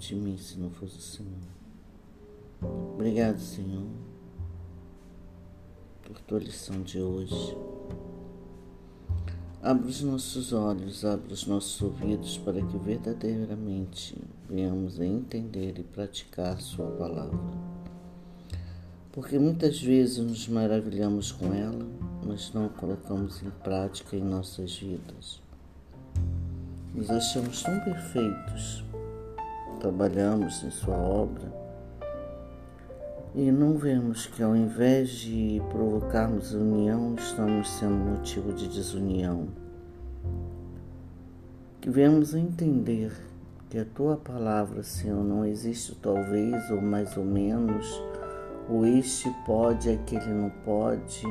de mim se não fosse o Senhor. Obrigado, Senhor, por tua lição de hoje. Abre os nossos olhos, abre os nossos ouvidos para que verdadeiramente venhamos a entender e praticar Sua palavra. Porque muitas vezes nos maravilhamos com ela, mas não a colocamos em prática em nossas vidas. Nos achamos tão perfeitos, trabalhamos em Sua obra e não vemos que ao invés de provocarmos união, estamos sendo motivo de desunião. Que venhamos a entender que a tua palavra, Senhor, não existe talvez ou mais ou menos, ou este pode, aquele não pode,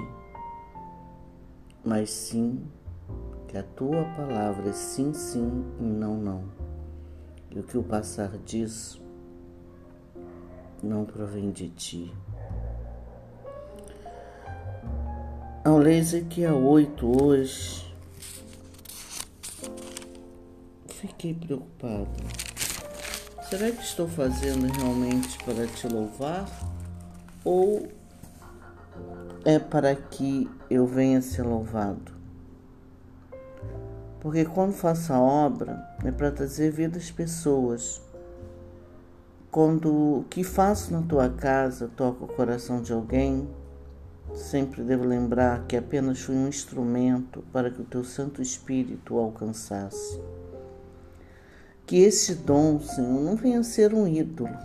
mas sim que a tua palavra é sim, sim e não, não. E o que o passar disso não provém de ti. Ao ler Ezequiel 8 hoje, fiquei preocupado. Será que estou fazendo realmente para te louvar? Ou é para que eu venha ser louvado? Porque quando faço a obra é para trazer vida às pessoas. Quando o que faço na tua casa toca o coração de alguém, sempre devo lembrar que apenas fui um instrumento para que o teu Santo Espírito o alcançasse. Que esse dom, Senhor, não venha a ser um ídolo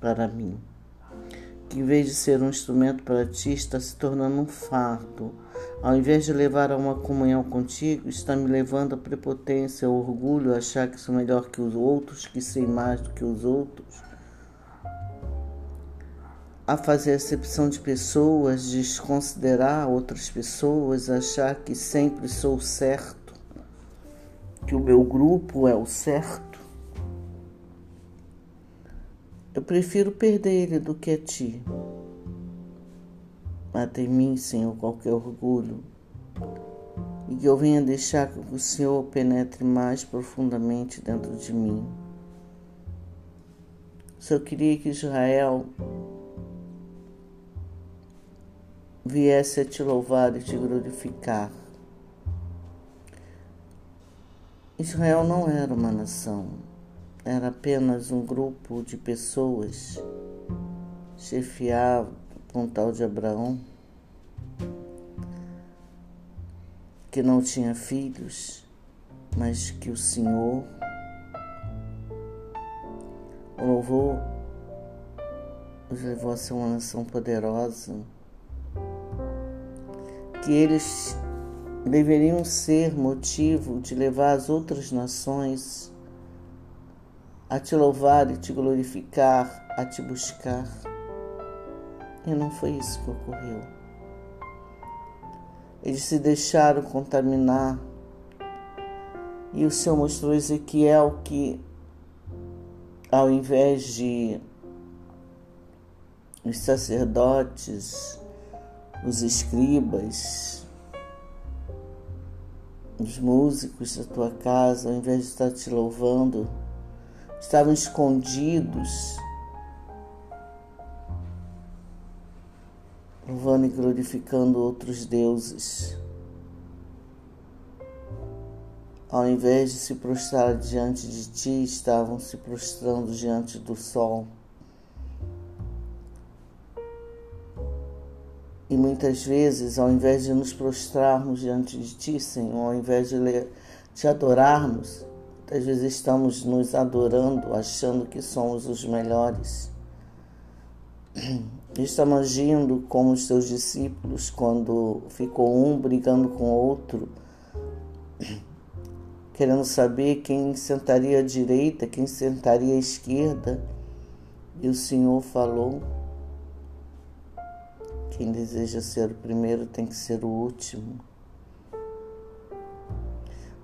para mim. Que em vez de ser um instrumento para ti, está se tornando um fardo ao invés de levar a uma comunhão contigo, está me levando à prepotência, ao orgulho, a achar que sou melhor que os outros, que sei mais do que os outros, a fazer acepção de pessoas, desconsiderar outras pessoas, achar que sempre sou certo, que o meu grupo é o certo. Eu prefiro perder ele do que a ti. Mata em mim, Senhor, qualquer orgulho e que eu venha deixar que o Senhor penetre mais profundamente dentro de mim. Se eu queria que Israel viesse a te louvar e te glorificar. Israel não era uma nação, era apenas um grupo de pessoas chefiado com o tal de Abraão, que não tinha filhos, mas que o Senhor louvou, os levou a ser uma nação poderosa, que eles deveriam ser motivo de levar as outras nações a te louvar e te glorificar, a te buscar. E não foi isso que ocorreu. Eles se deixaram contaminar. E o Senhor mostrou a Ezequiel que, ao invés de os sacerdotes, os escribas, os músicos da tua casa, ao invés de estar te louvando, estavam escondidos louvando e glorificando outros deuses. Ao invés de se prostrar diante de ti, estavam se prostrando diante do sol. E muitas vezes, ao invés de nos prostrarmos diante de ti, Senhor, ao invés de te adorarmos, muitas vezes estamos nos adorando, achando que somos os melhores. Estamos agindo como os seus discípulos quando ficou um brigando com o outro, querendo saber quem sentaria à direita, quem sentaria à esquerda. E o Senhor falou: quem deseja ser o primeiro tem que ser o último.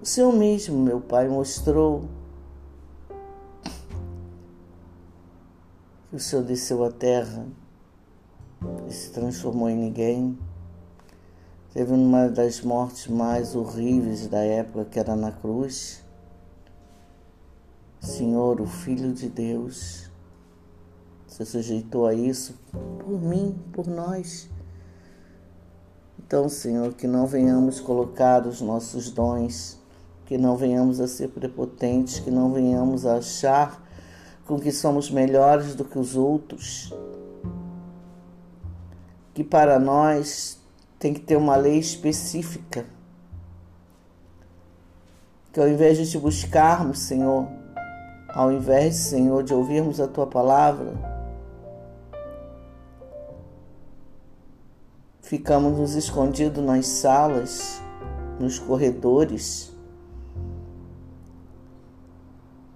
O Senhor mesmo, meu Pai, mostrou que o Senhor desceu à terra e se transformou em ninguém. Teve uma das mortes mais horríveis da época, que era na cruz. Senhor, o Filho de Deus, se sujeitou a isso por mim, por nós. Então, Senhor, que não venhamos colocar os nossos dons, que não venhamos a ser prepotentes, que não venhamos a achar com que somos melhores do que os outros. Que para nós tem que ter uma lei específica. Que ao invés de te buscarmos, Senhor, ao invés, Senhor, de ouvirmos a tua palavra, ficamos nos escondidos nas salas, nos corredores,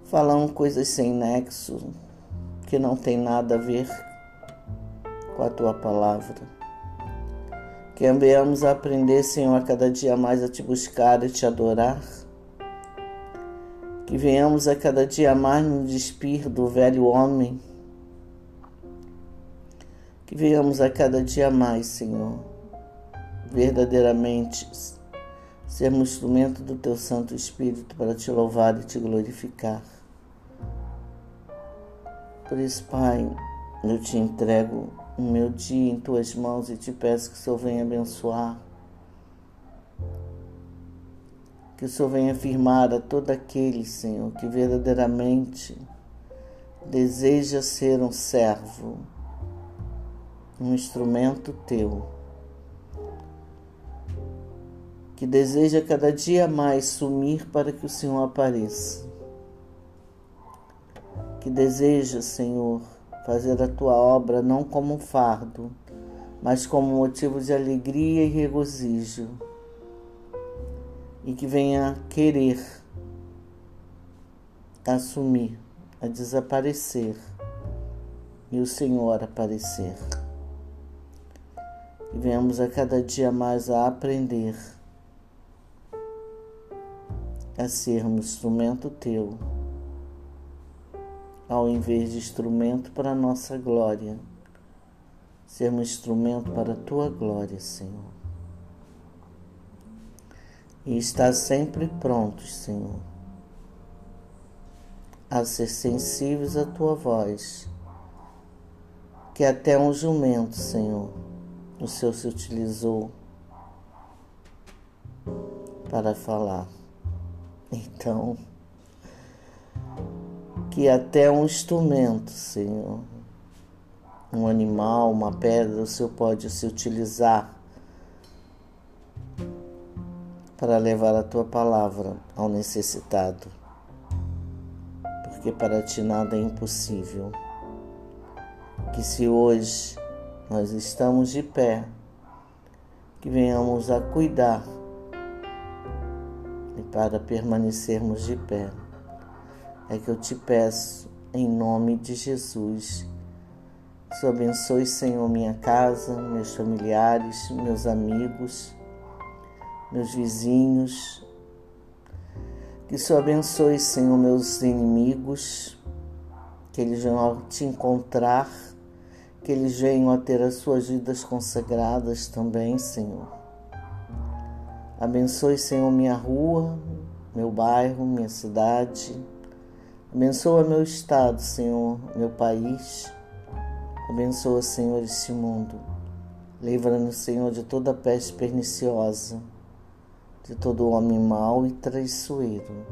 falando coisas sem nexo, que não tem nada a ver com a tua palavra. Que venhamos a aprender, Senhor, a cada dia mais a te buscar e te adorar. Que venhamos a cada dia mais nos despir do velho homem. Que venhamos a cada dia mais, Senhor, verdadeiramente sermos instrumento do Teu Santo Espírito para te louvar e te glorificar. Por isso, Pai, eu te entrego o meu dia em tuas mãos e te peço que o Senhor venha abençoar. Que o Senhor venha afirmar a todo aquele, Senhor, que verdadeiramente deseja ser um servo, um instrumento teu, que deseja cada dia mais sumir para que o Senhor apareça, que deseja, Senhor, fazer a tua obra não como um fardo, mas como motivo de alegria e regozijo, e que venha querer assumir, a desaparecer e o Senhor aparecer. E venhamos a cada dia mais a aprender a sermos instrumento teu ao invés de instrumento para a nossa glória, sermos instrumento para a tua glória, Senhor. E estar sempre prontos, Senhor, a ser sensíveis à tua voz, que até um jumento, Senhor, o Senhor se utilizou para falar. Então, que até um instrumento, Senhor, um animal, uma pedra, o Senhor pode se utilizar para levar a tua palavra ao necessitado, porque para ti nada é impossível. Que se hoje nós estamos de pé, que venhamos a cuidar e para permanecermos de pé é que eu te peço, em nome de Jesus. Senhor abençoe, Senhor, minha casa, meus familiares, meus amigos, meus vizinhos. Que o Senhor abençoe, Senhor, meus inimigos, que eles venham te encontrar, que eles venham a ter as suas vidas consagradas também, Senhor. Abençoe, Senhor, minha rua, meu bairro, minha cidade Abençoa meu estado, Senhor, meu país. Abençoa, Senhor, este mundo. Livra-nos, Senhor, de toda peste perniciosa, de todo homem mau e traiçoeiro.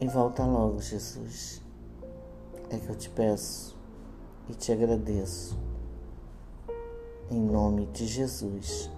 E volta logo, Jesus. É que eu te peço e te agradeço. Em nome de Jesus.